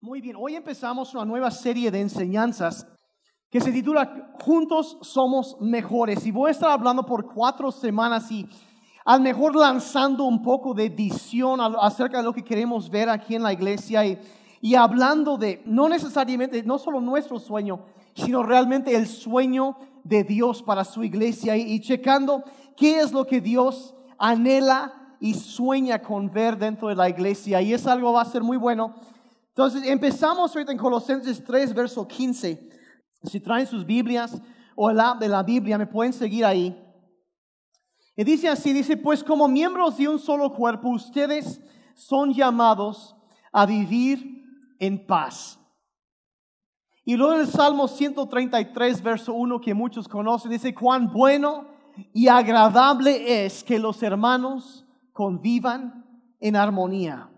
Muy bien, hoy empezamos una nueva serie de enseñanzas que se titula Juntos somos mejores. Y voy a estar hablando por cuatro semanas y al mejor lanzando un poco de visión acerca de lo que queremos ver aquí en la iglesia y, y hablando de no necesariamente, no solo nuestro sueño, sino realmente el sueño de Dios para su iglesia y, y checando qué es lo que Dios anhela y sueña con ver dentro de la iglesia. Y es algo va a ser muy bueno entonces empezamos ahorita en Colosenses 3, verso 15. Si traen sus Biblias o el app de la Biblia, me pueden seguir ahí. Y dice así, dice, pues como miembros de un solo cuerpo, ustedes son llamados a vivir en paz. Y luego el Salmo 133, verso 1, que muchos conocen, dice, cuán bueno y agradable es que los hermanos convivan en armonía.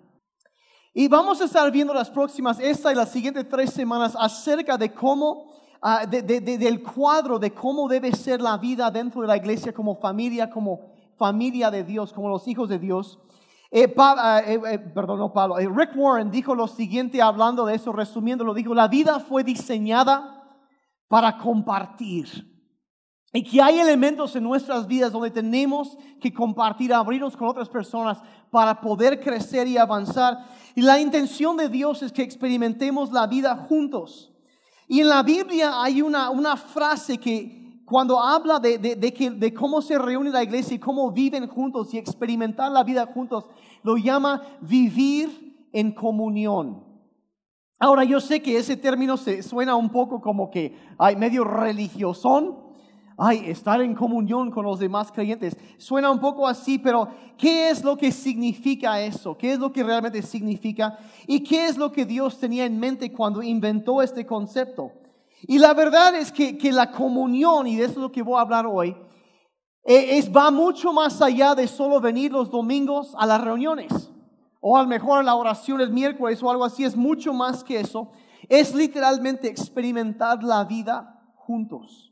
Y vamos a estar viendo las próximas, esta y las siguientes tres semanas acerca de cómo, ah, del cuadro de cómo debe ser la vida dentro de la iglesia como familia, como familia de Dios, como los hijos de Dios. Eh, ah, eh, eh, perdón, no Pablo. Rick Warren dijo lo siguiente hablando de eso, resumiéndolo, dijo, la vida fue diseñada para compartir. Y que hay elementos en nuestras vidas donde tenemos que compartir, abrirnos con otras personas para poder crecer y avanzar. Y la intención de Dios es que experimentemos la vida juntos. Y en la Biblia hay una, una frase que cuando habla de, de, de cómo se reúne la iglesia y cómo viven juntos y experimentar la vida juntos, lo llama vivir en comunión. Ahora yo sé que ese término se suena un poco como que hay medio religiosón, ay, estar en comunión con los demás creyentes. Suena un poco así, pero ¿qué es lo que significa eso? ¿Qué es lo que realmente significa? ¿Y qué es lo que Dios tenía en mente cuando inventó este concepto? Y la verdad es que, que la comunión, y de eso es lo que voy a hablar hoy, e, es, va mucho más allá de solo venir los domingos a las reuniones, o a lo mejor a la oración el miércoles o algo así, es mucho más que eso. Es literalmente experimentar la vida juntos.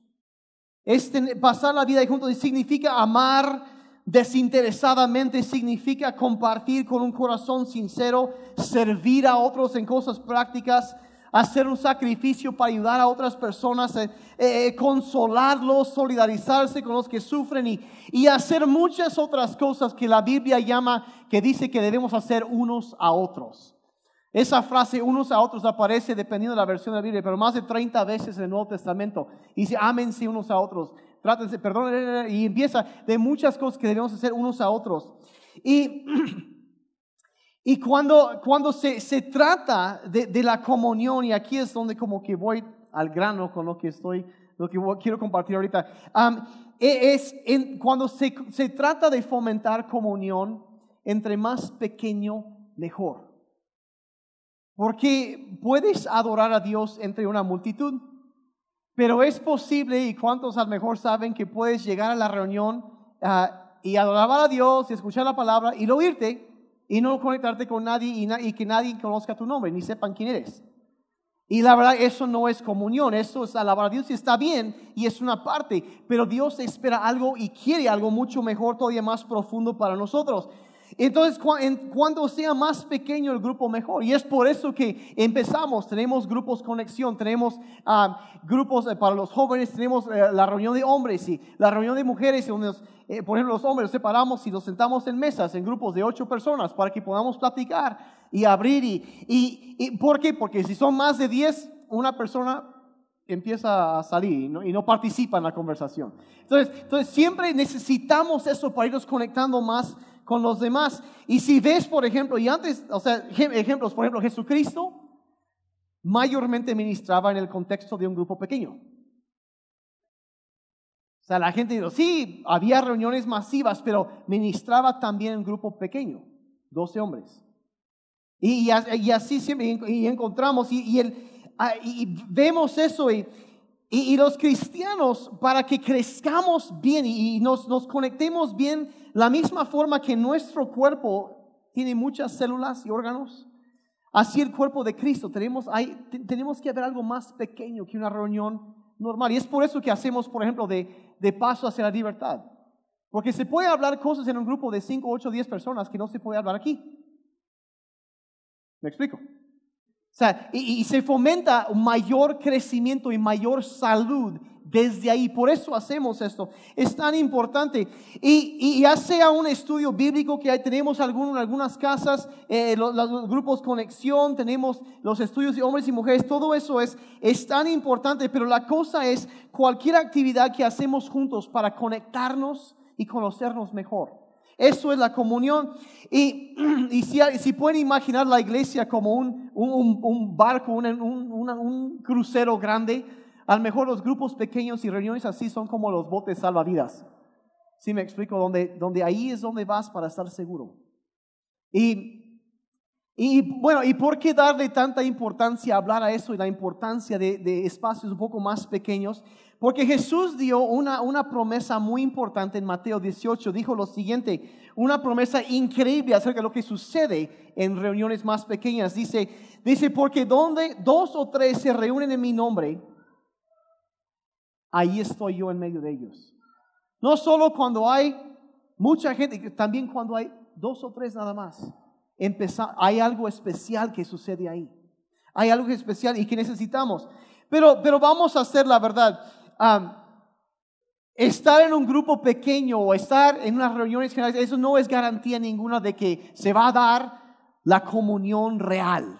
Es pasar la vida juntos significa amar desinteresadamente, significa compartir con un corazón sincero, servir a otros en cosas prácticas, hacer un sacrificio para ayudar a otras personas, eh, eh, consolarlos, solidarizarse con los que sufren y hacer muchas otras cosas que la Biblia llama, que dice que debemos hacer unos a otros. Esa frase unos a otros aparece dependiendo de la versión de la Biblia, pero más de 30 veces en el Nuevo Testamento. Y dice, ámense unos a otros, trátense, perdón, y empieza de muchas cosas que debemos hacer unos a otros. Y, y cuando, cuando se, se trata de, de, la comunión, y aquí es donde como que voy al grano con lo que estoy, lo que quiero compartir ahorita, e, es en, cuando se, se trata de fomentar comunión, entre más pequeño, mejor. Porque puedes adorar a Dios entre una multitud, pero es posible, y cuántos a lo mejor saben que puedes llegar a la reunión ah, y adorar a Dios y escuchar la palabra y no irte y no conectarte con nadie y, que nadie conozca tu nombre ni sepan quién eres. Y la verdad, eso no es comunión, eso es alabar a Dios y está bien y es una parte, pero Dios espera algo y quiere algo mucho mejor, todavía más profundo para nosotros. Entonces, cuando sea más pequeño el grupo, mejor. Y es por eso que empezamos. Tenemos grupos conexión, tenemos ah, grupos eh, para los jóvenes, tenemos eh, la reunión de hombres y la reunión de mujeres, donde eh, por ejemplo, los hombres los separamos y los sentamos en mesas, en grupos de ocho personas, para que podamos platicar y abrir. Y, y, ¿Por qué? Porque si son más de diez, una persona empieza a salir y no, y no, participa en la conversación. Entonces, entonces, siempre necesitamos eso para irnos conectando más con los demás. Y si ves, por ejemplo, y antes, o sea, ejemplos, por ejemplo, Jesucristo mayormente ministraba en el contexto de un grupo pequeño. O sea, la gente dijo, sí, había reuniones masivas, pero ministraba también en grupo pequeño, 12 hombres. Y, y, así siempre y encontramos, y, y, el, ah, y vemos eso, y, y, los cristianos, para que crezcamos bien y, nos, conectemos bien, la misma forma que nuestro cuerpo tiene muchas células y órganos, así el cuerpo de Cristo, tenemos, hay, tenemos que haber algo más pequeño que una reunión normal. Y es por eso que hacemos, por ejemplo, de, de paso hacia la libertad. Porque se puede hablar cosas en un grupo de 5, 8, 10 personas que no se puede hablar aquí. ¿Me explico? Sea, y, se fomenta mayor crecimiento y mayor salud desde ahí. Por eso hacemos esto. Es tan importante. Y, y ya sea un estudio bíblico que tenemos algunos en algunas casas, eh, los, los, grupos conexión, tenemos los estudios de hombres y mujeres, todo eso es, es tan importante. Pero la cosa es cualquier actividad que hacemos juntos para conectarnos y conocernos mejor. Eso es la comunión. Y, y si, si, pueden imaginar la iglesia como un, un, un barco, un, un crucero grande, a lo mejor los grupos pequeños y reuniones así son como los botes salvavidas. ¿Sí me explico? Donde, donde ahí es donde vas para estar seguro. Y, y bueno, ¿y por qué darle tanta importancia a hablar a eso y la importancia de, de espacios un poco más pequeños? Porque Jesús dio una, una promesa muy importante en Mateo 18. Dijo lo siguiente, una promesa increíble acerca de lo que sucede en reuniones más pequeñas. Dice, dice porque donde dos o tres se reúnen en mi nombre, ahí estoy yo en medio de ellos. No solo cuando hay mucha gente, también cuando hay dos o tres nada más. Empezar, hay algo especial que sucede ahí. Hay algo especial y que necesitamos. Pero, pero vamos a hacer la verdad. Estar en un grupo pequeño o estar en unas reuniones generales, eso no es garantía ninguna de que se va a dar la comunión real.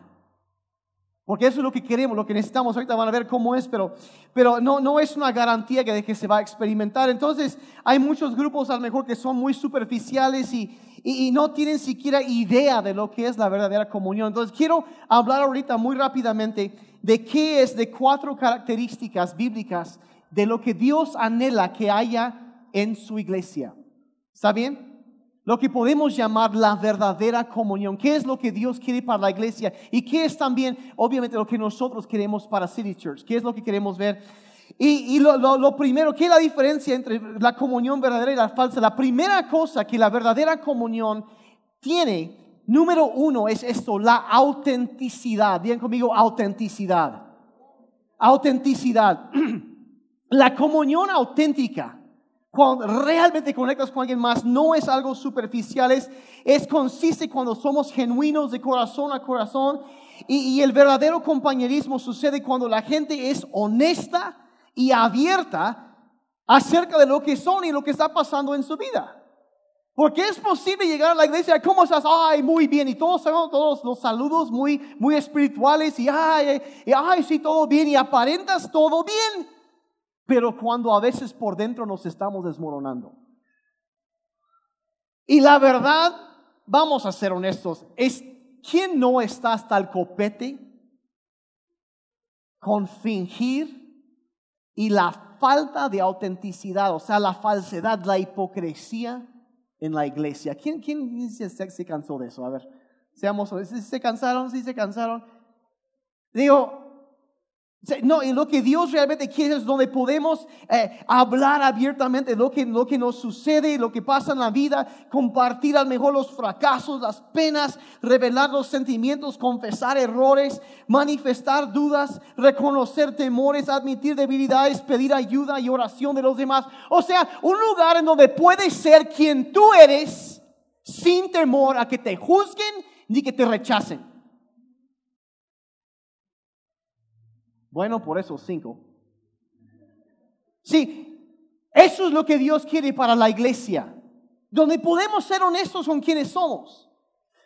Porque eso es lo que queremos, lo que necesitamos. Ahorita van a ver cómo es, pero, pero no, no es una garantía de que se va a experimentar. Entonces, hay muchos grupos a lo mejor que son muy superficiales y, y, y, no tienen siquiera idea de lo que es la verdadera comunión. Entonces, quiero hablar ahorita muy rápidamente de qué es, de cuatro características bíblicas de lo que Dios anhela que haya en su iglesia. ¿Está bien? lo que podemos llamar la verdadera comunión. ¿Qué es lo que Dios quiere para la iglesia? Y qué es también, obviamente, lo que nosotros queremos para City Church. ¿Qué es lo que queremos ver? Y, lo, primero, ¿qué es la diferencia entre la comunión verdadera y la falsa? La primera cosa que la verdadera comunión tiene, número uno, es esto, la autenticidad. Bien conmigo, autenticidad. Autenticidad. La comunión auténtica cuando realmente conectas con alguien más, no es algo superficial, es, consiste cuando somos genuinos de corazón a corazón. Y, el verdadero compañerismo sucede cuando la gente es honesta y abierta acerca de lo que son y lo que está pasando en su vida. Porque es posible llegar a la iglesia, ¿cómo estás? Ay, muy bien. Y todos sabemos todos los saludos muy, muy espirituales y ay, ay, sí, todo bien. Y aparentas todo bien pero cuando a veces por dentro nos estamos desmoronando. Y la verdad, vamos a ser honestos, es quién no está hasta el copete con fingir y la falta de autenticidad, o sea, la falsedad, la hipocresía en la iglesia. ¿Quién, quién se, se cansó de eso? A ver, seamos, ¿se cansaron? ¿Sí se cansaron? Digo, no, y lo que Dios realmente quiere es donde podemos eh, hablar abiertamente lo que, lo que nos sucede, lo que pasa en la vida, compartir al mejor los fracasos, las penas, revelar los sentimientos, confesar errores, manifestar dudas, reconocer temores, admitir debilidades, pedir ayuda y oración de los demás. O sea, un lugar en donde puedes ser quien tú eres sin temor a que te juzguen ni que te rechacen. Bueno, por esos cinco. Sí, eso es lo que Dios quiere para la iglesia, donde podemos ser honestos con quienes somos.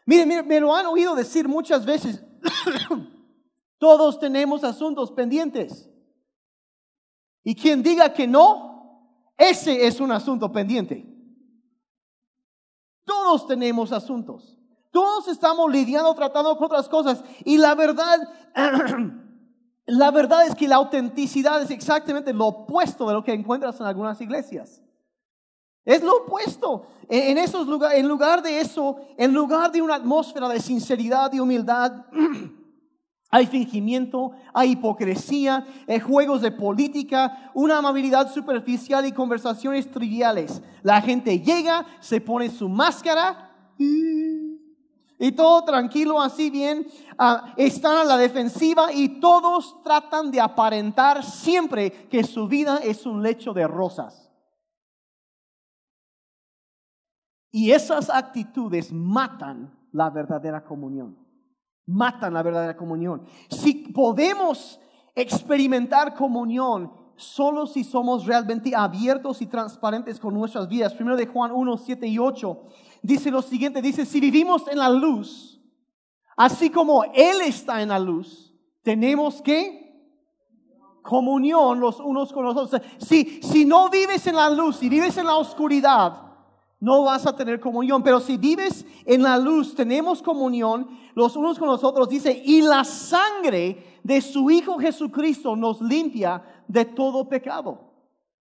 Miren, miren me lo han oído decir muchas veces. Todos tenemos asuntos pendientes. Y quien diga que no, ese es un asunto pendiente. Todos tenemos asuntos. Todos estamos lidiando, tratando con otras cosas. Y la verdad, La verdad es que la autenticidad es exactamente lo opuesto de lo que encuentras en algunas iglesias. Es lo opuesto. En, esos lugares, en lugar de eso, en lugar de una atmósfera de sinceridad y humildad, hay fingimiento, hay hipocresía, hay eh, juegos de política, una amabilidad superficial y conversaciones triviales. La gente llega, se pone su máscara y todo tranquilo, así bien, uh, están a la defensiva y todos tratan de aparentar siempre que su vida es un lecho de rosas. Y esas actitudes matan la verdadera comunión. matan la verdadera comunión. Si podemos experimentar comunión solo si somos realmente abiertos y transparentes con nuestras vidas. Primero de Juan 1, 7 y 8 dice lo siguiente, dice, si vivimos en la luz, así como Él está en la luz, tenemos que comunión los unos con los otros. Si, si no vives en la luz, si vives en la oscuridad, no vas a tener comunión. Pero si vives en la luz, tenemos comunión los unos con los otros. Dice, y la sangre de su Hijo Jesucristo nos limpia de todo pecado.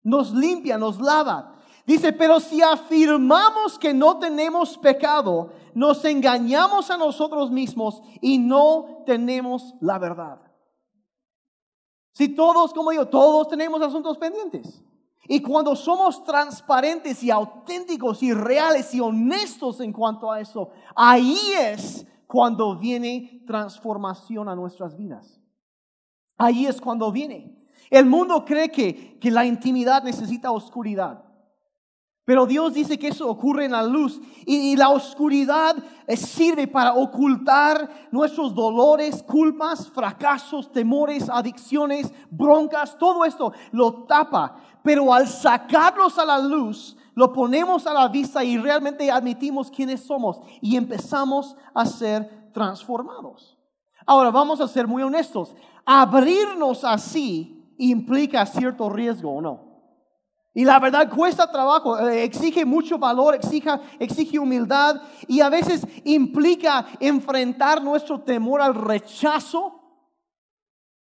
Nos limpia, nos lava. Dice, pero si afirmamos que no tenemos pecado, nos engañamos a nosotros mismos y no tenemos la verdad. Si todos, como digo, todos tenemos asuntos pendientes. Y cuando somos transparentes y auténticos y reales y honestos en cuanto a eso, ahí es cuando viene transformación a nuestras vidas. Ahí es cuando viene. El mundo cree que, que la intimidad necesita oscuridad. Pero Dios dice que eso ocurre en la luz y, la oscuridad eh, sirve para ocultar nuestros dolores, culpas, fracasos, temores, adicciones, broncas, todo esto lo tapa. Pero al sacarlos a la luz, lo ponemos a la vista y realmente admitimos quiénes somos y empezamos a ser transformados. Ahora vamos a ser muy honestos. Abrirnos así implica cierto riesgo o no. Y la verdad cuesta trabajo, eh, exige mucho valor, exige, exige humildad y a veces implica enfrentar nuestro temor al rechazo,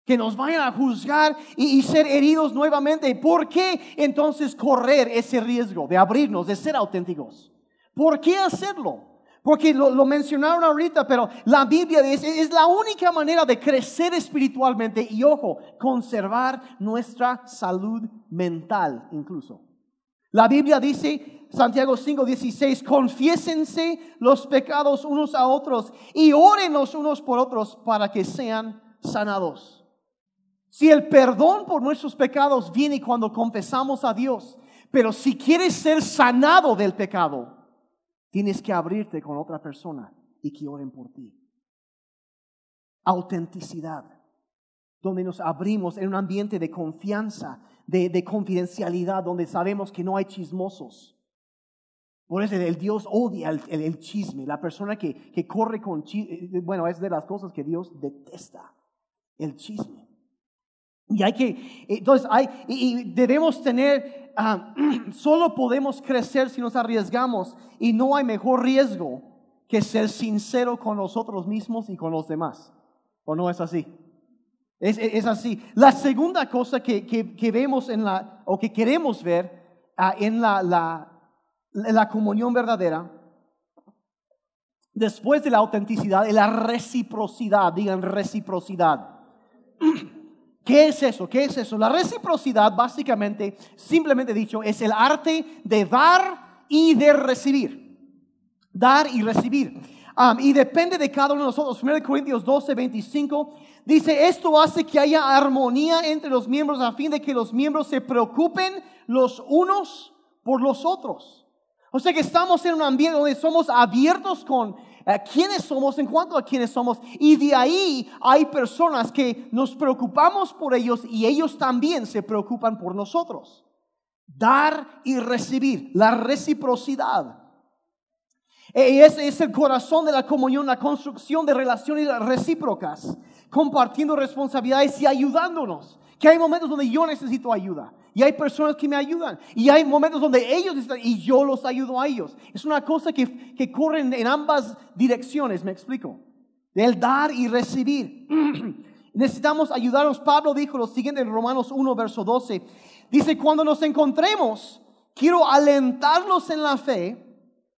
que nos vayan a juzgar y, ser heridos nuevamente. ¿Por qué entonces correr ese riesgo de abrirnos, de ser auténticos? ¿Por qué hacerlo? Porque lo, mencionaron ahorita, pero la Biblia dice, es la única manera de crecer espiritualmente y, ojo, conservar nuestra salud mental incluso. La Biblia dice, Santiago 5:16, confiésense los pecados unos a otros y oren los unos por otros para que sean sanados. Si el perdón por nuestros pecados viene cuando confesamos a Dios, pero si quieres ser sanado del pecado, Tienes que abrirte con otra persona y que oren por ti. Autenticidad, donde nos abrimos en un ambiente de confianza, de, confidencialidad, donde sabemos que no hay chismosos. Por eso el Dios odia el, chisme, la persona que, que corre con chisme, bueno, es de las cosas que Dios detesta, el chisme. Y hay que, entonces, hay, y debemos tener Ah, solo podemos crecer si nos arriesgamos y no hay mejor riesgo que ser sincero con nosotros mismos y con los demás. ¿O no es así? Es, así. La segunda cosa que, que, vemos en la, o que queremos ver ah, en la, la, la comunión verdadera, después de la autenticidad, es la reciprocidad, digan reciprocidad. ¿Qué es eso? ¿Qué es eso? La reciprocidad, básicamente, simplemente dicho, es el arte de dar y de recibir. Dar y recibir. y depende de cada uno de nosotros. 1 Corintios 12, 25 dice, esto hace que haya armonía entre los miembros a fin de que los miembros se preocupen los unos por los otros. O sea que estamos en un ambiente donde somos abiertos con quiénes somos en cuanto a quiénes somos. Y de ahí hay personas que nos preocupamos por ellos y ellos también se preocupan por nosotros. Dar y recibir, la reciprocidad. Y ese es el corazón de la comunión, la construcción de relaciones recíprocas, compartiendo responsabilidades y ayudándonos. Que hay momentos donde yo necesito ayuda y hay personas que me ayudan. Y hay momentos donde ellos están y yo los ayudo a ellos. Es una cosa que, que corre en ambas direcciones, me explico. Del dar y recibir. Necesitamos ayudarnos. Pablo dijo lo siguiente en Romanos 1, verso 12. Dice, cuando nos encontremos, quiero alentarlos en la fe,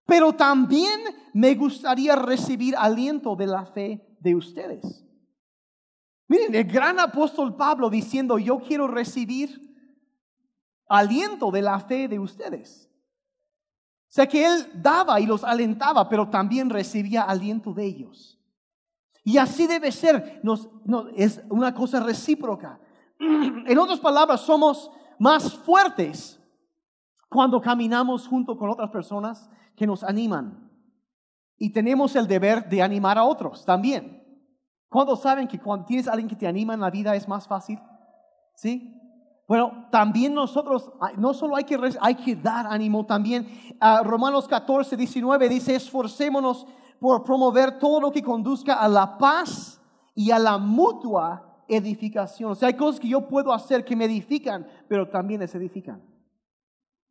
pero también me gustaría recibir aliento de la fe de ustedes. Miren, el gran apóstol Pablo diciendo, yo quiero recibir aliento de la fe de ustedes. O sea que Él daba y los alentaba, pero también recibía aliento de ellos. Y así debe ser, es una cosa recíproca. En otras palabras, somos más fuertes cuando caminamos junto con otras personas que nos animan. Y tenemos el deber de animar a otros también. ¿Cuántos saben que cuando tienes a alguien que te anima en la vida es más fácil? ¿Sí? Bueno, también nosotros, no solo hay que, hay que dar ánimo, también uh, Romanos 14, 19 dice, esforcémonos por promover todo lo que conduzca a la paz y a la mutua edificación. O sea, hay cosas que yo puedo hacer que me edifican, pero también les edifican.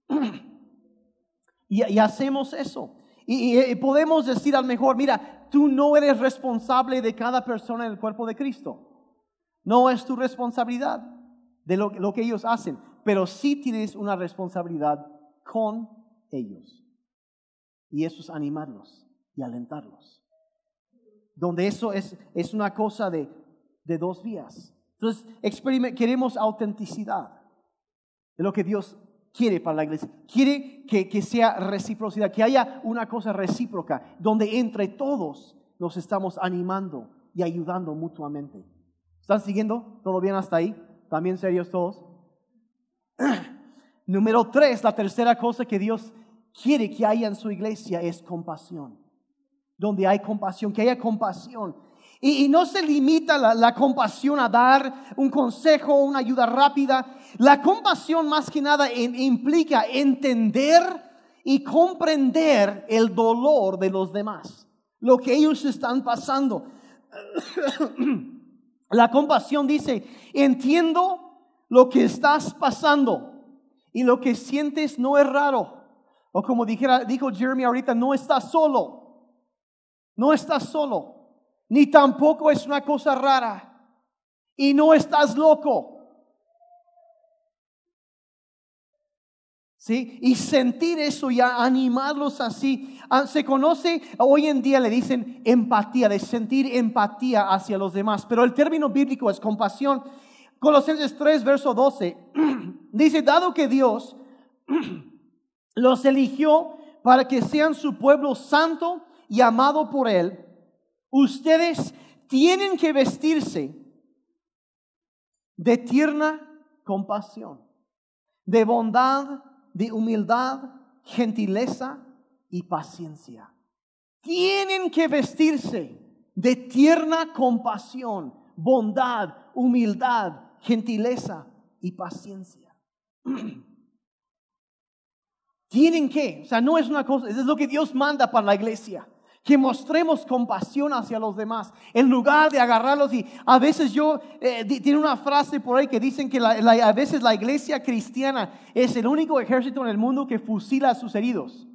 y, hacemos eso. Y, podemos decir al mejor, mira, tú no eres responsable de cada persona en el cuerpo de Cristo. No es tu responsabilidad de lo, que ellos hacen, pero sí tienes una responsabilidad con ellos. Y eso es animarlos y alentarlos. Donde eso es, es una cosa de, de dos vías. Entonces, queremos autenticidad de lo que Dios quiere para la iglesia. Quiere que, que, sea reciprocidad, que haya una cosa recíproca, donde entre todos nos estamos animando y ayudando mutuamente. ¿Están siguiendo? ¿Todo bien hasta ahí? ¿También serios todos? Número tres, la tercera cosa que Dios quiere que haya en su iglesia es compasión donde hay compasión, que haya compasión. Y, no se limita la, compasión a dar un consejo, una ayuda rápida. La compasión más que nada implica entender y comprender el dolor de los demás, lo que ellos están pasando. La compasión dice, entiendo lo que estás pasando y lo que sientes no es raro. O como dijera, dijo Jeremy ahorita, no estás solo. No estás solo, ni tampoco es una cosa rara. Y no estás loco. ¿Sí? Y sentir eso y animarlos así. Ah, se conoce, hoy en día le dicen empatía, de sentir empatía hacia los demás. Pero el término bíblico es compasión. Colosenses 3, verso 12. Dice, dado que Dios los eligió para que sean su pueblo santo y amado por Él, ustedes tienen que vestirse de tierna compasión, de bondad, de humildad, gentileza y paciencia. Tienen que vestirse de tierna compasión, bondad, humildad, gentileza y paciencia. Tienen que, o sea, no es una cosa, es lo que Dios manda para la iglesia que mostremos compasión hacia los demás, en lugar de agarrarlos y a veces yo, eh, tiene una frase por ahí que dicen que a veces la iglesia cristiana es el único ejército en el mundo que fusila a sus heridos.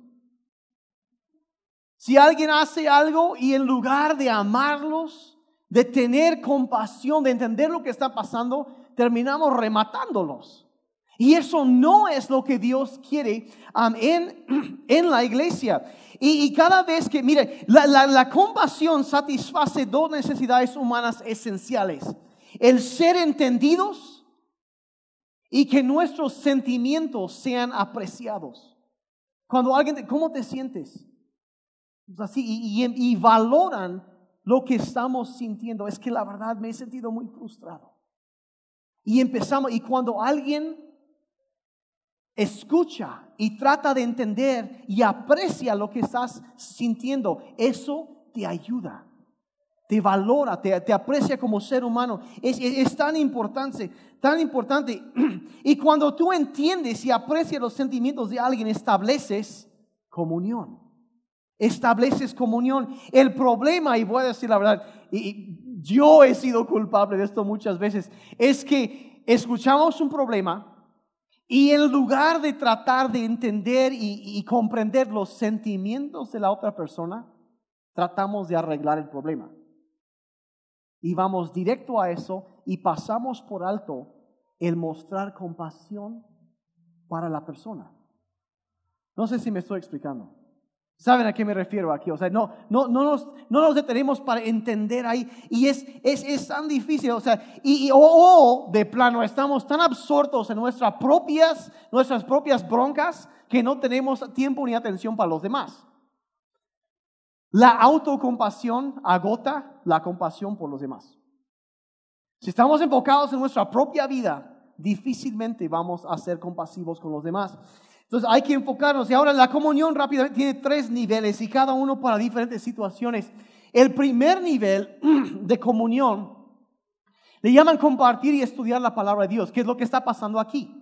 Si alguien hace algo y en lugar de amarlos, de tener compasión, de entender lo que está pasando, terminamos rematándolos. Y eso no es lo que Dios quiere en, la iglesia. Y, cada vez que, mire, la, compasión satisface dos necesidades humanas esenciales. El ser entendidos y que nuestros sentimientos sean apreciados. Cuando alguien, ¿cómo te sientes? Así, y, valoran lo que estamos sintiendo. Es que la verdad me he sentido muy frustrado. Y empezamos, y cuando alguien escucha y trata de entender y aprecia lo que estás sintiendo, eso te ayuda, te valora, te, aprecia como ser humano. Es, tan importante, tan importante. Y cuando tú entiendes y aprecias los sentimientos de alguien, estableces comunión. Estableces comunión. El problema, y voy a decir la verdad, y yo he sido culpable de esto muchas veces, es que escuchamos un problema, y en lugar de tratar de entender y, comprender los sentimientos de la otra persona, tratamos de arreglar el problema. Y vamos directo a eso y pasamos por alto el mostrar compasión para la persona. No sé si me estoy explicando. ¿Saben a qué me refiero aquí? O sea, no, no, no, nos, no nos detenemos para entender ahí. Y es, es, es tan difícil. O sea, y, o, de plano estamos tan absortos en nuestras propias, nuestras propias broncas que no tenemos tiempo ni atención para los demás. La autocompasión agota la compasión por los demás. Si estamos enfocados en nuestra propia vida, difícilmente vamos a ser compasivos con los demás. Entonces hay que enfocarnos. Y ahora la comunión rápidamente tiene tres niveles y cada uno para diferentes situaciones. El primer nivel de comunión le llaman compartir y estudiar la palabra de Dios, que es lo que está pasando aquí.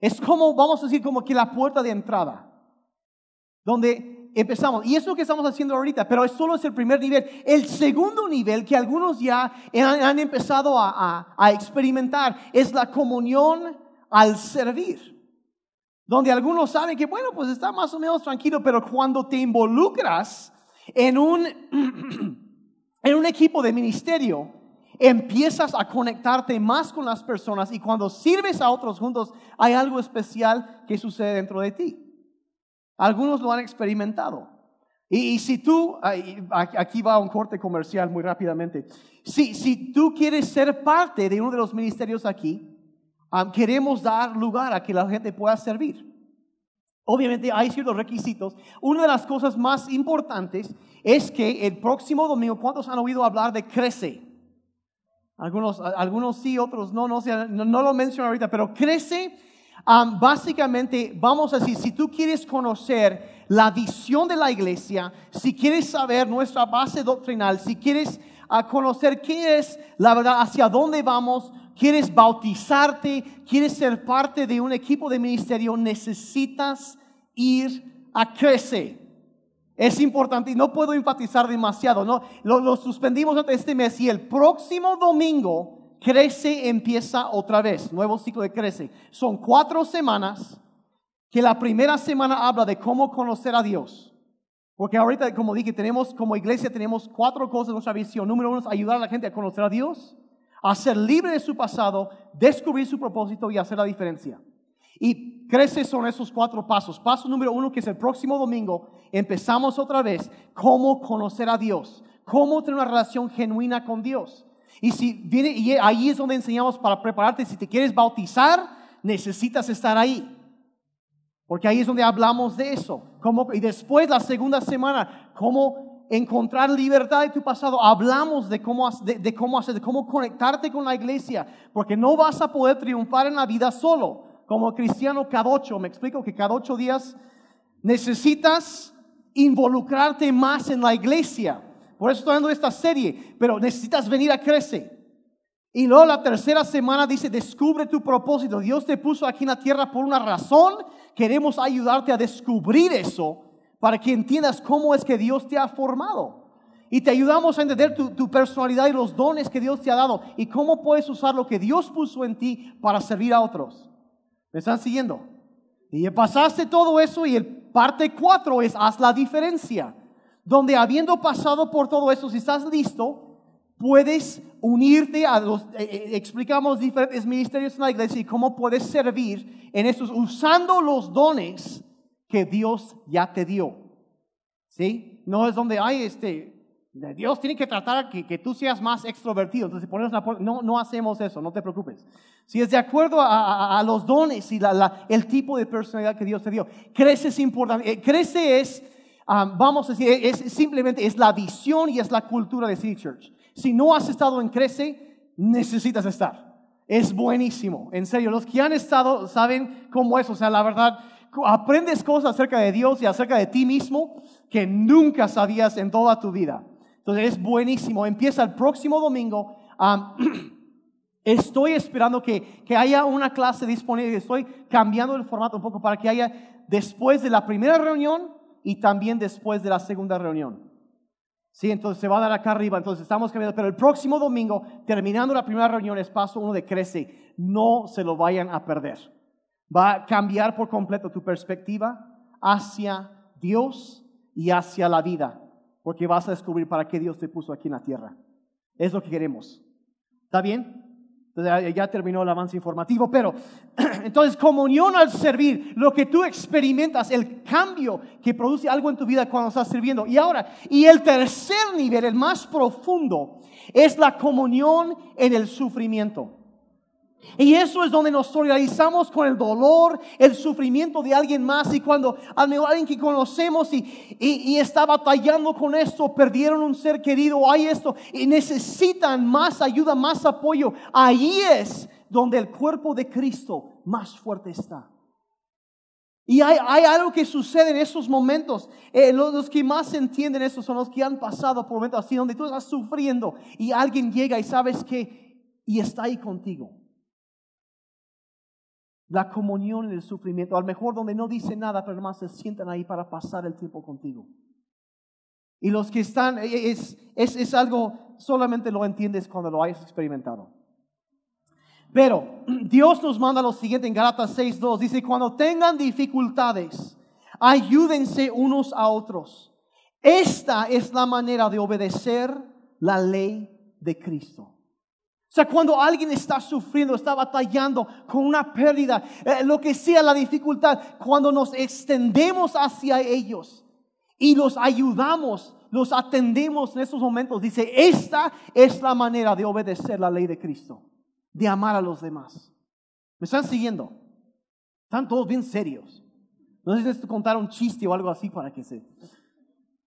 Es como, vamos a decir, como que la puerta de entrada, donde empezamos. Y es lo que estamos haciendo ahorita, pero eso solo es el primer nivel. El segundo nivel, que algunos ya han, empezado a experimentar, es la comunión al servir. Donde algunos saben que, bueno, pues está más o menos tranquilo, pero cuando te involucras en un, en un equipo de ministerio, empiezas a conectarte más con las personas y cuando sirves a otros juntos, hay algo especial que sucede dentro de ti. Algunos lo han experimentado. Y, si tú, aquí va un corte comercial muy rápidamente, si, si tú quieres ser parte de uno de los ministerios aquí, queremos dar lugar a que la gente pueda servir. Obviamente hay ciertos requisitos. Una de las cosas más importantes es que el próximo domingo, ¿cuántos han oído hablar de Crece? Algunos, algunos sí, otros no, no, no, no lo menciono ahorita, pero Crece, básicamente, vamos a decir, si tú quieres conocer la visión de la iglesia, si quieres saber nuestra base doctrinal, si quieres ah, conocer qué es la verdad, hacia dónde vamos, quieres bautizarte, quieres ser parte de un equipo de ministerio, necesitas ir a crecer. Es importante y no puedo enfatizar demasiado, ¿no? Lo, suspendimos este mes y el próximo domingo Crece empieza otra vez, nuevo ciclo de Crece. Son cuatro semanas que la primera semana habla de cómo conocer a Dios. Porque ahorita, como dije, tenemos como iglesia, tenemos cuatro cosas en nuestra visión. Número uno es ayudar a la gente a conocer a Dios a ser libre de su pasado, descubrir su propósito y hacer la diferencia. Y crece son esos cuatro pasos. Paso número uno, que es el próximo domingo, empezamos otra vez cómo conocer a Dios, cómo tener una relación genuina con Dios. Y si viene, y ahí es donde enseñamos para prepararte, si te quieres bautizar, necesitas estar ahí. Porque ahí es donde hablamos de eso. y después la segunda semana, cómo encontrar libertad de tu pasado, hablamos de cómo, de, cómo hacer, de cómo conectarte con la iglesia, porque no vas a poder triunfar en la vida solo, como cristiano cada ocho. Me explico que cada ocho días necesitas involucrarte más en la iglesia. Por eso estoy dando esta serie, pero necesitas venir a crecer. Y luego la tercera semana dice, descubre tu propósito. Dios te puso aquí en la tierra por una razón. Queremos ayudarte a descubrir eso para que entiendas cómo es que Dios te ha formado. Y te ayudamos a entender tu, personalidad y los dones que Dios te ha dado y cómo puedes usar lo que Dios puso en ti para servir a otros. ¿Me están siguiendo? Y pasaste todo eso y el parte cuatro es haz la diferencia. Donde habiendo pasado por todo eso, si estás listo, puedes unirte a los, eh, eh, explicamos diferentes ministerios en la iglesia y cómo puedes servir en estos usando los dones que Dios ya te dio. ¿Sí? No es donde hay este, Dios tiene que tratar que, que tú seas más extrovertido. Entonces, pones no, no hacemos eso, no te preocupes. Si es de acuerdo a, los dones y la, el tipo de personalidad que Dios te dio, crece es importante. Eh, crece es, vamos a decir, es, simplemente es la visión y es la cultura de City Church. Si no has estado en Crece, necesitas estar. Es buenísimo, en serio. Los que han estado saben cómo es. O sea, la verdad, aprendes cosas acerca de Dios y acerca de ti mismo que nunca sabías en toda tu vida. Entonces es buenísimo. Empieza el próximo domingo. estoy esperando que, que haya una clase disponible. Estoy cambiando el formato un poco para que haya después de la primera reunión y también después de la segunda reunión. Sí, entonces se va a dar acá arriba, entonces estamos cambiando, pero el próximo domingo, terminando la primera reunión, es paso uno de Crece. No se lo vayan a perder. Va a cambiar por completo tu perspectiva hacia Dios y hacia la vida, porque vas a descubrir para qué Dios te puso aquí en la tierra. Es lo que queremos. ¿Está bien? Entonces ya terminó el avance informativo, pero entonces comunión al servir, lo que tú experimentas, el cambio que produce algo en tu vida cuando estás sirviendo. Y ahora, y el tercer nivel, el más profundo, es la comunión en el sufrimiento. Y eso es donde nos solidarizamos con el dolor, el sufrimiento de alguien más. Y cuando alguien que conocemos y, y, está batallando con esto, perdieron un ser querido, hay esto, y necesitan más ayuda, más apoyo, ahí es donde el cuerpo de Cristo más fuerte está. Y hay, hay, algo que sucede en esos momentos. Eh, los, los, que más entienden eso son los que han pasado por momentos así, donde tú estás sufriendo y alguien llega y sabes que, y está ahí contigo. La comunión en el sufrimiento, a lo mejor donde no dice nada, pero más se sientan ahí para pasar el tiempo contigo. Y los que están, eh, es, es, es algo, solamente lo entiendes cuando lo hayas experimentado. Pero Dios nos manda lo siguiente en Galatas 6.2. Dice, cuando tengan dificultades, ayúdense unos a otros. Esta es la manera de obedecer la ley de Cristo. O sea, cuando alguien está sufriendo, está batallando con una pérdida, eh, lo que sea la dificultad, cuando nos extendemos hacia ellos y los ayudamos, los atendemos en esos momentos, dice, esta es la manera de obedecer la ley de Cristo de amar a los demás. ¿Me están siguiendo? Están todos bien serios. No necesitas contar un chiste o algo así para que se...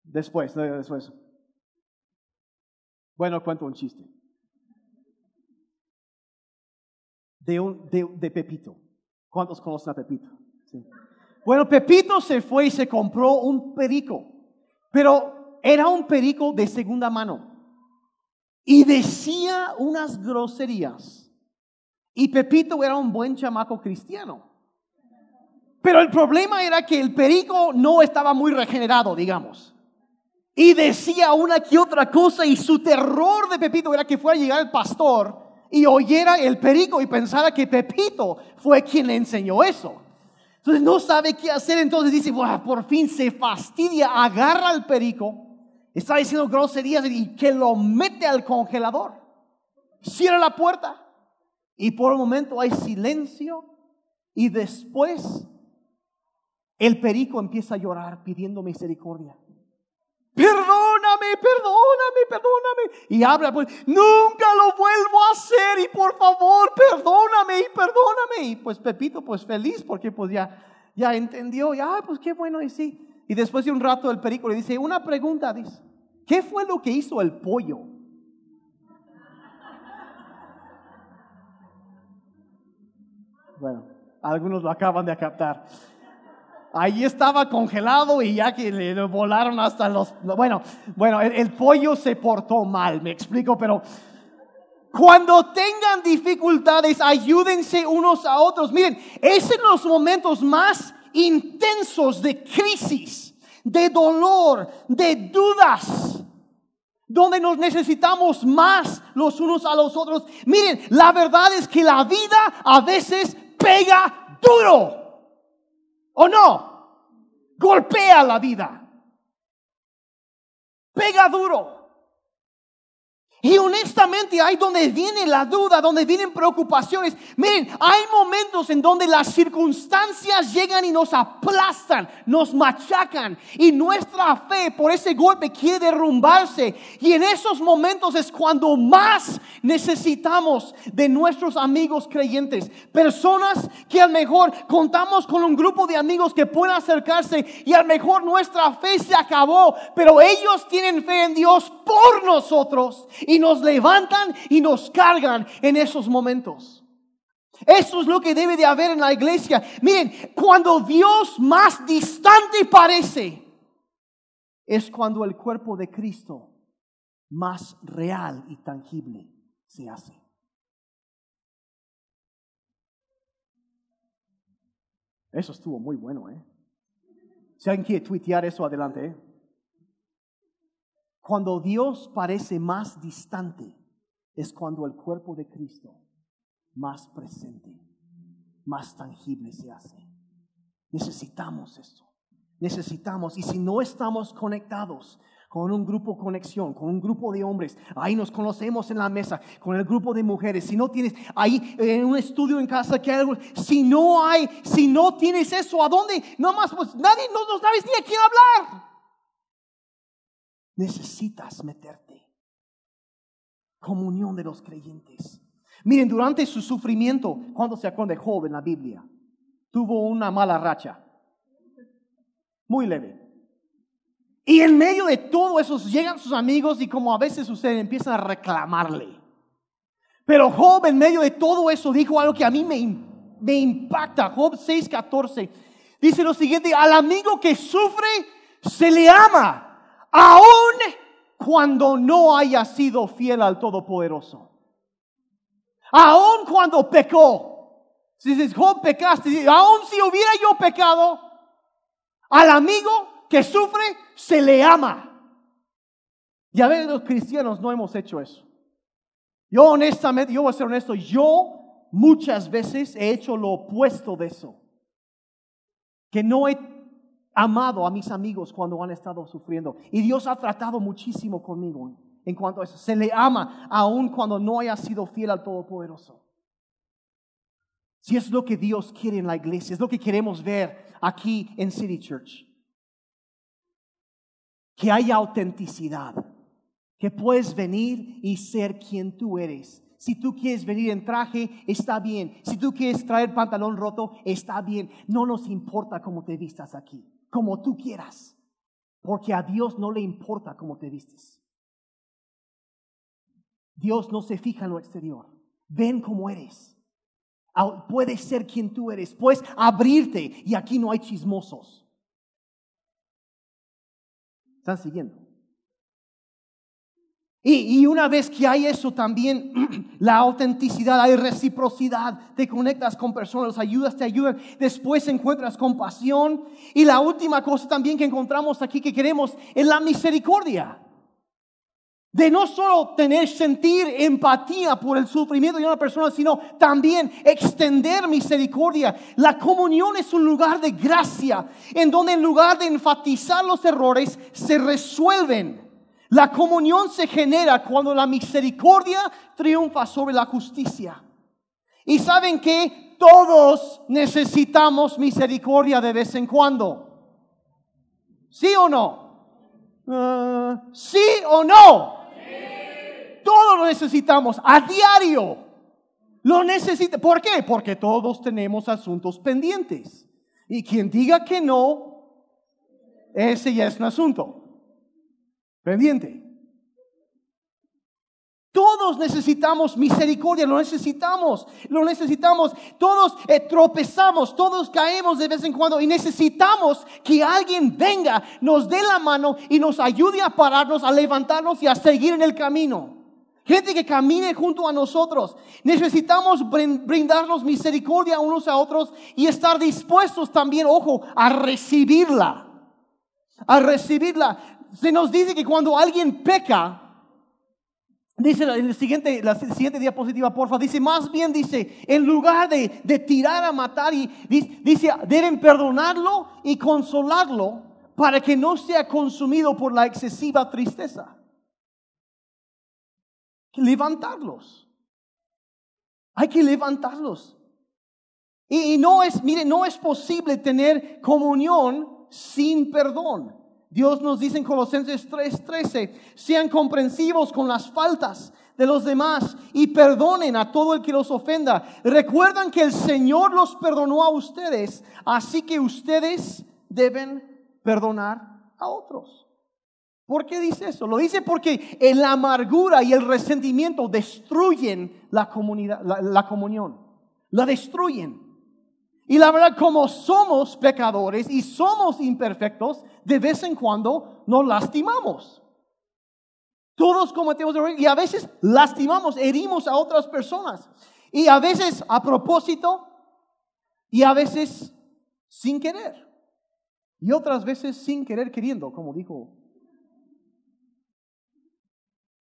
Después, después. Bueno, cuento un chiste. De, un, de, Pepito. ¿Cuántos conocen a Pepito? Bueno, Pepito se fue y se compró un perico, pero era un perico de segunda mano. Y decía unas groserías y Pepito era un buen chamaco cristiano. Pero el problema era que el perico no estaba muy regenerado, digamos. Y decía una que otra cosa y su terror de Pepito era que fuera a llegar el pastor y oyera el perico y pensara que Pepito fue quien le enseñó eso. Entonces no sabe qué hacer, entonces dice, por fin se fastidia, agarra al perico, está diciendo groserías y que lo mete al congelador. Cierra la puerta y por un momento hay silencio y después el perico empieza a llorar pidiendo misericordia. Perdóname, perdóname. Y habla, pues, nunca lo vuelvo a hacer y por favor, perdóname y perdóname. Y pues Pepito, pues feliz porque pues ya, ya entendió, ya, pues qué bueno y sí. Y después de un rato el perico le dice, una pregunta, dice, ¿qué fue lo que hizo el pollo? Bueno, algunos lo acaban de captar. Ahí estaba congelado y ya que le volaron hasta los... Bueno, bueno, el, pollo se portó mal, me explico, pero cuando tengan dificultades, ayúdense unos a otros. Miren, es en los momentos más intensos de crisis, de dolor, de dudas, donde nos necesitamos más los unos a los otros. Miren, la verdad es que la vida a veces pega duro. ¿O no? Golpea la vida. Pega duro. Y honestamente hay donde viene la duda, donde vienen preocupaciones. Miren, hay momentos en donde las circunstancias llegan y nos aplastan, nos machacan. Y nuestra fe por ese golpe quiere derrumbarse. Y en esos momentos es cuando más necesitamos de nuestros amigos creyentes. Personas que a lo mejor contamos con un grupo de amigos que pueden acercarse y a lo mejor nuestra fe se acabó. Pero ellos tienen fe en Dios por nosotros y nos levantan y nos cargan en esos momentos. Eso es lo que debe de haber en la iglesia. Miren, cuando Dios más distante parece, es cuando el cuerpo de Cristo más real y tangible se hace. Eso estuvo muy bueno, ¿eh? Si alguien quiere tuitear eso, adelante, ¿eh? Cuando Dios parece más distante, es cuando el cuerpo de Cristo más presente, más tangible se hace. Necesitamos esto. Necesitamos. Y si no estamos conectados con un grupo conexión, con un grupo de hombres, ahí nos conocemos en la mesa, con el grupo de mujeres. Si no tienes ahí en un estudio en casa que algo, si no hay, si no tienes eso, ¿a dónde? No más, pues nadie, no, no sabes ni a quién hablar necesitas meterte. Comunión de los creyentes. Miren, durante su sufrimiento, cuando se acuerda de Job en la Biblia, tuvo una mala racha. Muy leve. Y en medio de todo eso llegan sus amigos y como a veces sucede, empiezan a reclamarle. Pero Job en medio de todo eso dijo algo que a mí me, me impacta. Job 6:14 dice lo siguiente, al amigo que sufre se le ama, aun cuando no haya sido fiel al Todopoderoso. Aun cuando pecó. Si dices, Job pecaste, aun si hubiera yo pecado, al amigo que sufre se le ama. Y a veces los cristianos no hemos hecho eso. Yo honestamente, yo voy a ser honesto, yo muchas veces he hecho lo opuesto de eso. Que no he amado a mis amigos cuando han estado sufriendo. Y Dios ha tratado muchísimo conmigo en cuanto a eso. Se le ama aun cuando no haya sido fiel al Todopoderoso. Si es lo que Dios quiere en la iglesia, es lo que queremos ver aquí en City Church. Que haya autenticidad, que puedes venir y ser quien tú eres. Si tú quieres venir en traje, está bien. Si tú quieres traer pantalón roto, está bien. No nos importa cómo te vistas aquí, como tú quieras. Porque a Dios no le importa cómo te vistes. Dios no se fija en lo exterior. Ven como eres. Puedes ser quien tú eres. Puedes abrirte. Y aquí no hay chismosos. ¿Están siguiendo? Y, una vez que hay eso también, la autenticidad, hay reciprocidad, te conectas con personas, ayudas, te ayudan, después encuentras compasión. Y la última cosa también que encontramos aquí que queremos es la misericordia. De no solo tener, sentir empatía por el sufrimiento de una persona, sino también extender misericordia. La comunión es un lugar de gracia, en donde en lugar de enfatizar los errores, se resuelven. La comunión se genera cuando la misericordia triunfa sobre la justicia. Y saben que todos necesitamos misericordia de vez en cuando. ¿Sí o no? Ah, ¿Sí o no? Todos lo necesitamos a diario. Lo necesita. ¿Por qué? Porque todos tenemos asuntos pendientes. Y quien diga que no, ese ya es un asunto pendiente. Todos necesitamos misericordia, lo necesitamos, lo necesitamos. Todos eh, tropezamos, todos caemos de vez en cuando y necesitamos que alguien venga, nos dé la mano y nos ayude a pararnos, a levantarnos y a seguir en el camino. Gente que camine junto a nosotros. Necesitamos brindarnos misericordia unos a otros y estar dispuestos también, ojo, a recibirla. A recibirla se nos dice que cuando alguien peca, dice en el siguiente, la siguiente diapositiva, porfa, dice, más bien dice, en lugar de, tirar a matar, y dice, deben perdonarlo y consolarlo para que no sea consumido por la excesiva tristeza. Levantarlos. Hay que levantarlos. Y, y no es, mire, no es posible tener comunión sin perdón. Dios nos dice en Colosenses 3:13, sean comprensivos con las faltas de los demás y perdonen a todo el que los ofenda. Recuerdan que el Señor los perdonó a ustedes, así que ustedes deben perdonar a otros. ¿Por qué dice eso? Lo dice porque la amargura y el resentimiento destruyen la, comunidad, la comunión, la destruyen. Y la verdad, como somos pecadores y somos imperfectos, de vez en cuando nos lastimamos. Todos cometemos errores y a veces lastimamos, herimos a otras personas. Y a veces a propósito y a veces sin querer. Y otras veces sin querer queriendo, como dijo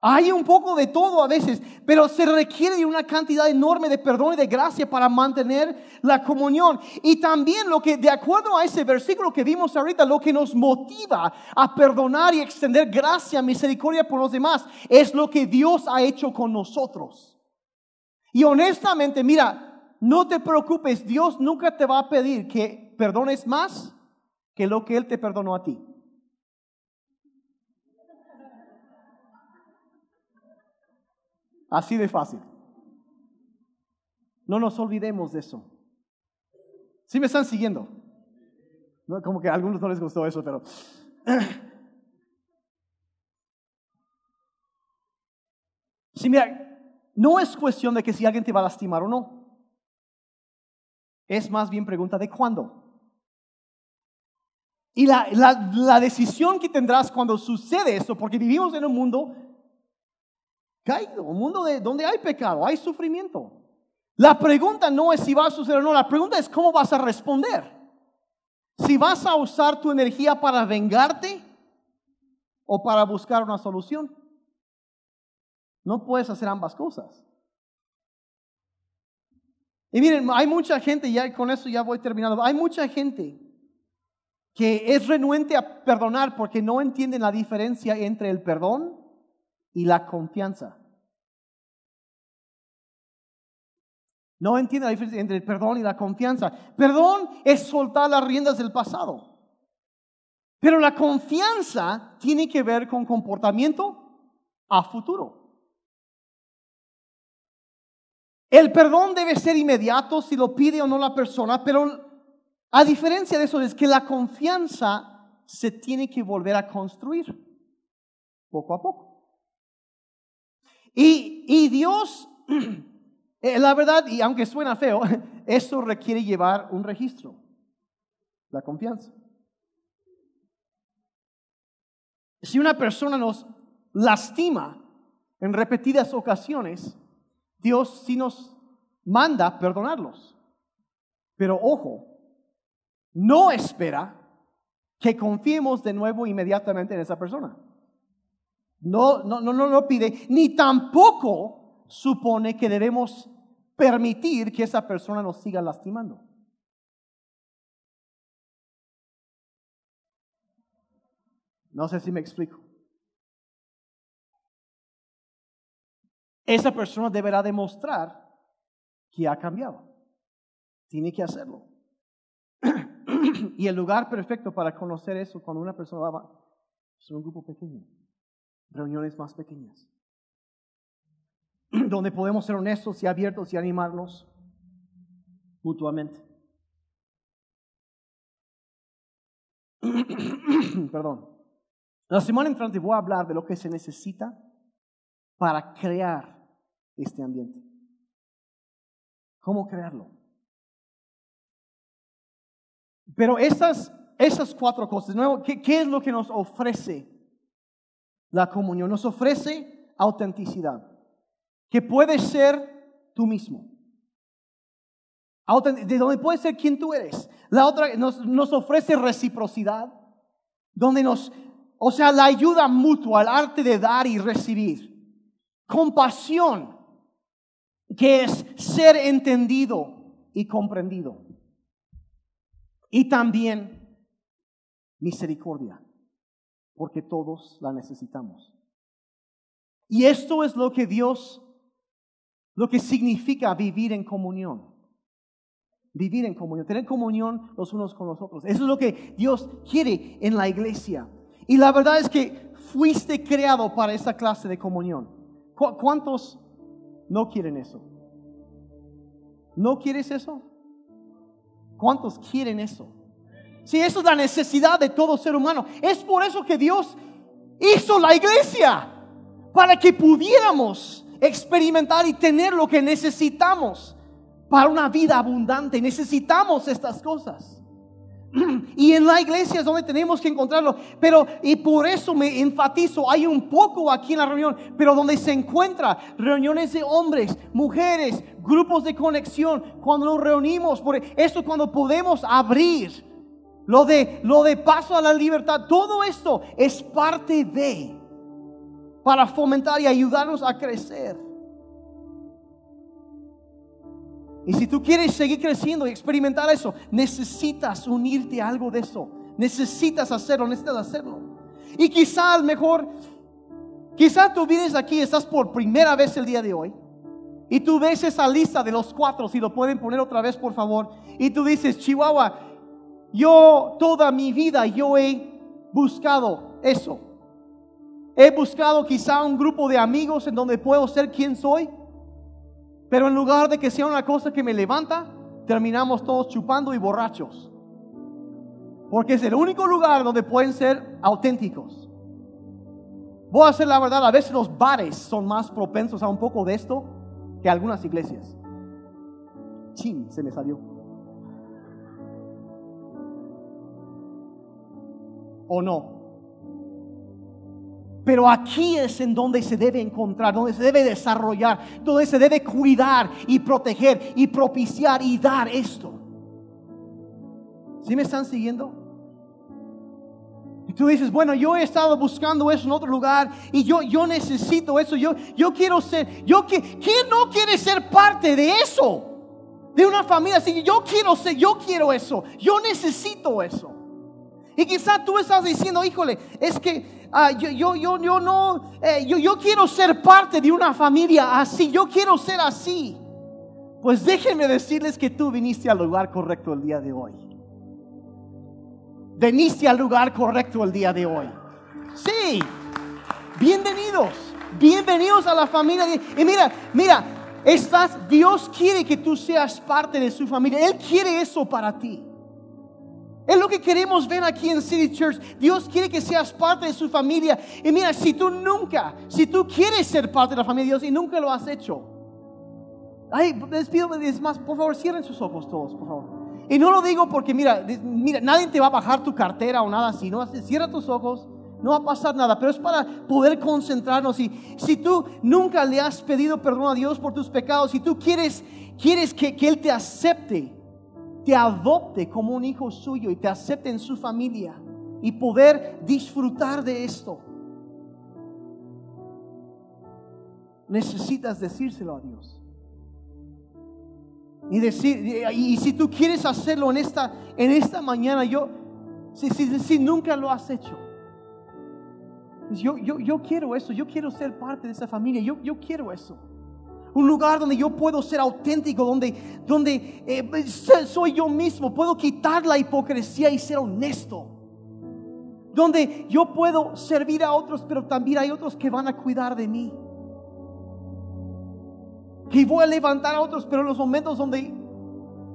hay un poco de todo a veces, pero se requiere una cantidad enorme de perdón y de gracia para mantener la comunión. Y también lo que, de acuerdo a ese versículo que vimos ahorita, lo que nos motiva a perdonar y extender gracia, misericordia por los demás, es lo que Dios ha hecho con nosotros. Y honestamente, mira, no te preocupes, Dios nunca te va a pedir que perdones más que lo que Él te perdonó a ti. Así de fácil. No nos olvidemos de eso. Si me están siguiendo? Como que a algunos no les gustó eso, pero... Si mira, no es cuestión de que si alguien te va a lastimar o no. Es más bien pregunta de cuándo. Y la, la, la decisión que tendrás cuando sucede esto, porque vivimos en un mundo caído, un mundo de, donde hay pecado, hay sufrimiento. La pregunta no es si va a suceder o no, la pregunta es cómo vas a responder. Si vas a usar tu energía para vengarte o para buscar una solución. No puedes hacer ambas cosas. Y miren, hay mucha gente, ya con eso ya voy terminando, hay mucha gente que es renuente a perdonar porque no entienden la diferencia entre el perdón y la confianza. No entiende la diferencia entre el perdón y la confianza. Perdón es soltar las riendas del pasado. Pero la confianza tiene que ver con comportamiento a futuro. El perdón debe ser inmediato si lo pide o no la persona, pero a diferencia de eso es que la confianza se tiene que volver a construir poco a poco. Y, Dios Eh, la verdad, y aunque suena feo, eso requiere llevar un registro, la confianza. Si una persona nos lastima en repetidas ocasiones, Dios sí nos manda perdonarlos. Pero ojo, no espera que confiemos de nuevo inmediatamente en esa persona. No, no, no, no lo pide, ni tampoco supone que debemos permitir que esa persona nos siga lastimando. No sé si me explico. Esa persona deberá demostrar que ha cambiado. Tiene que hacerlo. y el lugar perfecto para conocer eso cuando una persona va es un grupo pequeño, reuniones más pequeñas. donde podemos ser honestos y abiertos y animarnos mutuamente. Perdón. La semana entrante voy a hablar de lo que se necesita para crear este ambiente. ¿Cómo crearlo? Pero esas, esas cuatro cosas, ¿qué, ¿qué es lo que nos ofrece la comunión? Nos ofrece autenticidad que puedes ser tú mismo. De donde puedes ser quien tú eres. La otra nos, nos ofrece reciprocidad, donde nos, o sea, la ayuda mutua, el arte de dar y recibir. Compasión, que es ser entendido y comprendido. Y también misericordia, porque todos la necesitamos. Y esto es lo que Dios lo que significa vivir en comunión. Vivir en comunión, tener comunión los unos con los otros. Eso es lo que Dios quiere en la iglesia. Y la verdad es que fuiste creado para esta clase de comunión. ¿Cuántos no quieren eso? ¿No quieres eso? ¿Cuántos quieren eso? Si eso es la necesidad de todo ser humano. Es por eso que Dios hizo la iglesia. Para que pudiéramos experimentar y tener lo que necesitamos para una vida abundante. Necesitamos estas cosas. Y en la iglesia es donde tenemos que encontrarlo. Pero, y por eso me enfatizo, hay un poco aquí en la reunión, pero donde se encuentra reuniones de hombres, mujeres, grupos de conexión, cuando nos reunimos, por eso cuando podemos abrir lo de, lo de paso a la libertad, todo esto es parte de para fomentar y ayudarnos a crecer. Y si tú quieres seguir creciendo y experimentar eso, necesitas unirte a algo de eso. Necesitas hacerlo, necesitas hacerlo. Y quizás mejor, quizás tú vienes aquí, estás por primera vez el día de hoy. Y tú ves esa lista de los cuatro, si lo pueden poner otra vez, por favor. Y tú dices, Chihuahua, yo toda mi vida yo he buscado eso. He buscado quizá un grupo de amigos en donde puedo ser quien soy, pero en lugar de que sea una cosa que me levanta, terminamos todos chupando y borrachos. Porque es el único lugar donde pueden ser auténticos. Voy a hacer la verdad, a veces los bares son más propensos a un poco de esto que algunas iglesias. Chin, se me salió. ¿O no? Pero aquí es en donde se debe encontrar, donde se debe desarrollar, donde se debe cuidar y proteger y propiciar y dar esto. ¿Sí me están siguiendo? Y tú dices, bueno, yo he estado buscando eso en otro lugar y yo, yo necesito eso. Yo, yo quiero ser, yo que, ¿quién no quiere ser parte de eso? De una familia así, yo quiero ser, yo quiero eso, yo necesito eso. Y quizá tú estás diciendo, híjole, es que ah, yo, yo, yo, yo no, eh, yo, yo quiero ser parte de una familia así, yo quiero ser así. Pues déjenme decirles que tú viniste al lugar correcto el día de hoy. Viniste al lugar correcto el día de hoy. Sí, bienvenidos, bienvenidos a la familia. y mira, mira, estás, Dios quiere que tú seas parte de su familia. Él quiere eso para ti. Es lo que queremos ver aquí en City Church. Dios quiere que seas parte de su familia. Y mira, si tú nunca, si tú quieres ser parte de la familia de Dios y nunca lo has hecho, ay, les pido, es más, por favor, cierren sus ojos todos, por favor. Y no lo digo porque, mira, mira, nadie te va a bajar tu cartera o nada así. No, cierra tus ojos, no va a pasar nada, pero es para poder concentrarnos. Y si tú nunca le has pedido perdón a Dios por tus pecados, si tú quieres, quieres que, que Él te acepte, te adopte como un hijo suyo y te acepte en su familia y poder disfrutar de esto. Necesitas decírselo a Dios. Y decir, y si tú quieres hacerlo en esta, en esta mañana, yo, si, si, si nunca lo has hecho, yo, yo, yo quiero eso, yo quiero ser parte de esa familia, yo, yo quiero eso. Un lugar donde yo puedo ser auténtico, donde, donde eh, soy yo mismo, puedo quitar la hipocresía y ser honesto. Donde yo puedo servir a otros, pero también hay otros que van a cuidar de mí. Que voy a levantar a otros, pero en los momentos donde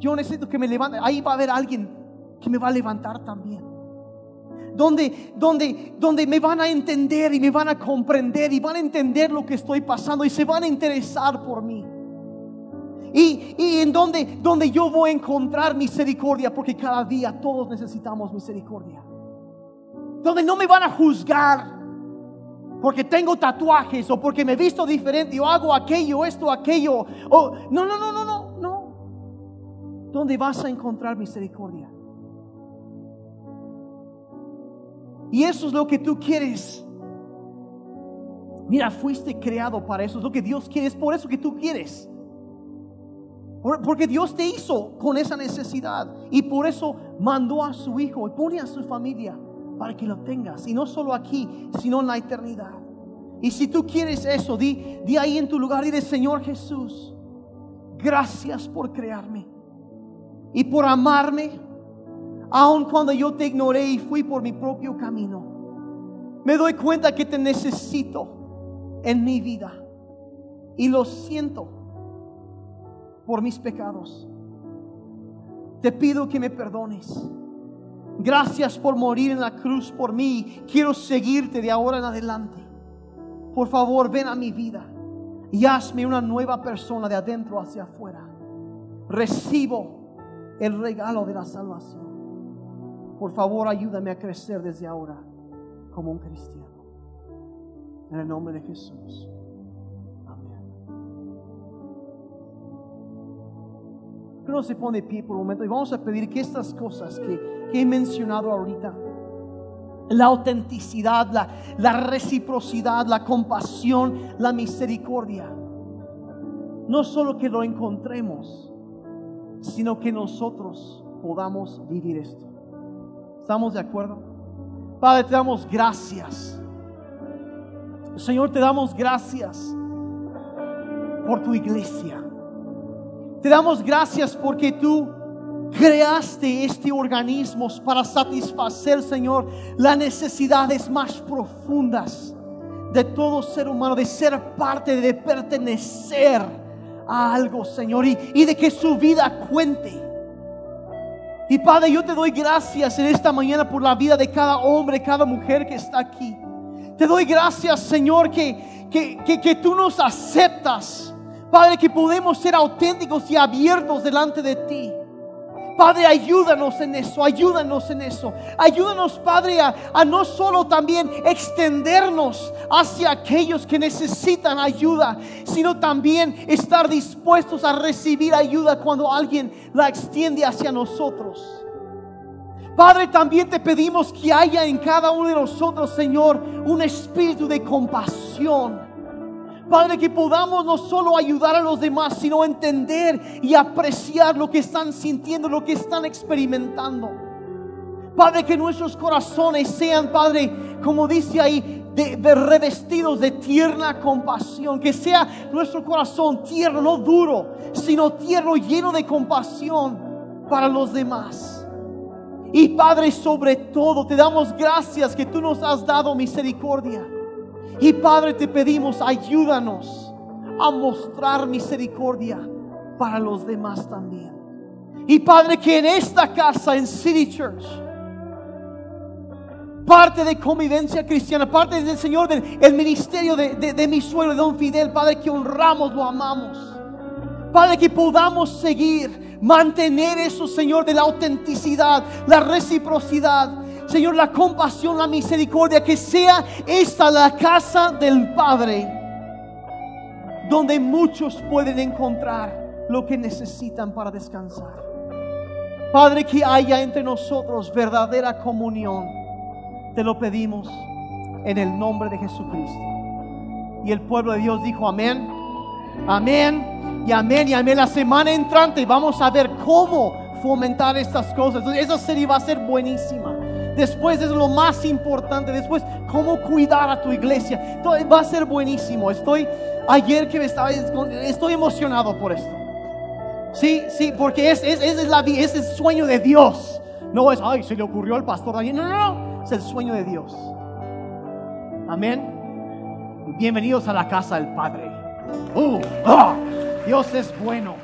yo necesito que me levante, ahí va a haber alguien que me va a levantar también donde, donde, donde me van a entender y me van a comprender y van a entender lo que estoy pasando y se van a interesar por mí. Y, y, en donde, yo voy a encontrar misericordia, porque cada día todos necesitamos misericordia. Donde no me van a juzgar porque tengo tatuajes o porque me visto diferente o hago aquello, esto, aquello. O, no, no, no, no, no, no. Donde vas a encontrar misericordia. Y eso es lo que tú quieres. Mira, fuiste creado para eso. Es lo que Dios quiere. Es por eso que tú quieres. Porque Dios te hizo con esa necesidad. Y por eso mandó a su hijo y pone a su familia para que lo tengas. Y no solo aquí, sino en la eternidad. Y si tú quieres eso, di, di ahí en tu lugar, dile, Señor Jesús, gracias por crearme y por amarme aun cuando yo te ignoré y fui por mi propio camino. Me doy cuenta que te necesito en mi vida y lo siento por mis pecados. Te pido que me perdones. Gracias por morir en la cruz por mí. Quiero seguirte de ahora en adelante. Por favor, ven a mi vida y hazme una nueva persona de adentro hacia afuera. Recibo el regalo de la salvación. Por favor, ayúdame a crecer desde ahora como un cristiano. En el nombre de Jesús. Amén. Pero se pone pie por un momento y vamos a pedir que estas cosas que, he mencionado ahorita, la autenticidad, la reciprocidad, la compasión, la misericordia, no solo que lo encontremos, sino que nosotros podamos vivir esto. ¿Estamos de acuerdo? Padre, te damos gracias. Señor, te damos gracias por tu iglesia. Te damos gracias porque tú creaste este organismo para satisfacer, Señor, las necesidades más profundas de todo ser humano, de ser parte, de pertenecer a algo, Señor, y, y de que su vida cuente. Y Padre, yo te doy gracias en esta mañana por la vida de cada hombre, cada mujer que está aquí. Te doy gracias, Señor, que, que, que, tú nos aceptas. Padre, que podemos ser auténticos y abiertos delante de ti. Padre, ayúdanos en eso, ayúdanos en eso. Ayúdanos, Padre, a, a, no solo también extendernos hacia aquellos que necesitan ayuda, sino también estar dispuestos a recibir ayuda cuando alguien la extiende hacia nosotros. Padre, también te pedimos que haya en cada uno de nosotros, Señor, un espíritu de compasión Padre, que podamos no solo ayudar a los demás, sino entender y apreciar lo que están sintiendo, lo que están experimentando. Padre, que nuestros corazones sean, Padre, como dice ahí, revestidos de tierna compasión. Que sea nuestro corazón tierno, no duro, sino tierno, lleno de compasión para los demás. Y Padre, sobre todo, te damos gracias que tú nos has dado misericordia. Y Padre, te pedimos, ayúdanos a mostrar misericordia para los demás también. Y Padre, que en esta casa, en City Church, parte de convivencia cristiana, parte del Señor, del ministerio de, de mi suegro, de Don Fidel, Padre, que honramos, lo amamos. Padre, que podamos seguir, mantener eso, Señor, de la autenticidad, la reciprocidad, Señor, la compasión, la misericordia, que sea esta la casa del Padre, donde muchos pueden encontrar lo que necesitan para descansar. Padre, que haya entre nosotros verdadera comunión. Te lo pedimos en el nombre de Jesucristo. Y el pueblo de Dios dijo amén, amén y amén y amén. La semana entrante vamos a ver cómo fomentar estas cosas. Esa serie va a ser buenísima. Después es lo más importante. Después, cómo cuidar a tu iglesia. Va a ser buenísimo. Estoy, ayer que me estaba, estoy emocionado por esto. Sí, sí, porque es, es, es, la, es el sueño de Dios. No es, ay, se le ocurrió al pastor No, no, no. Es el sueño de Dios. Amén. Bienvenidos a la casa del Padre. Ah, Dios es bueno.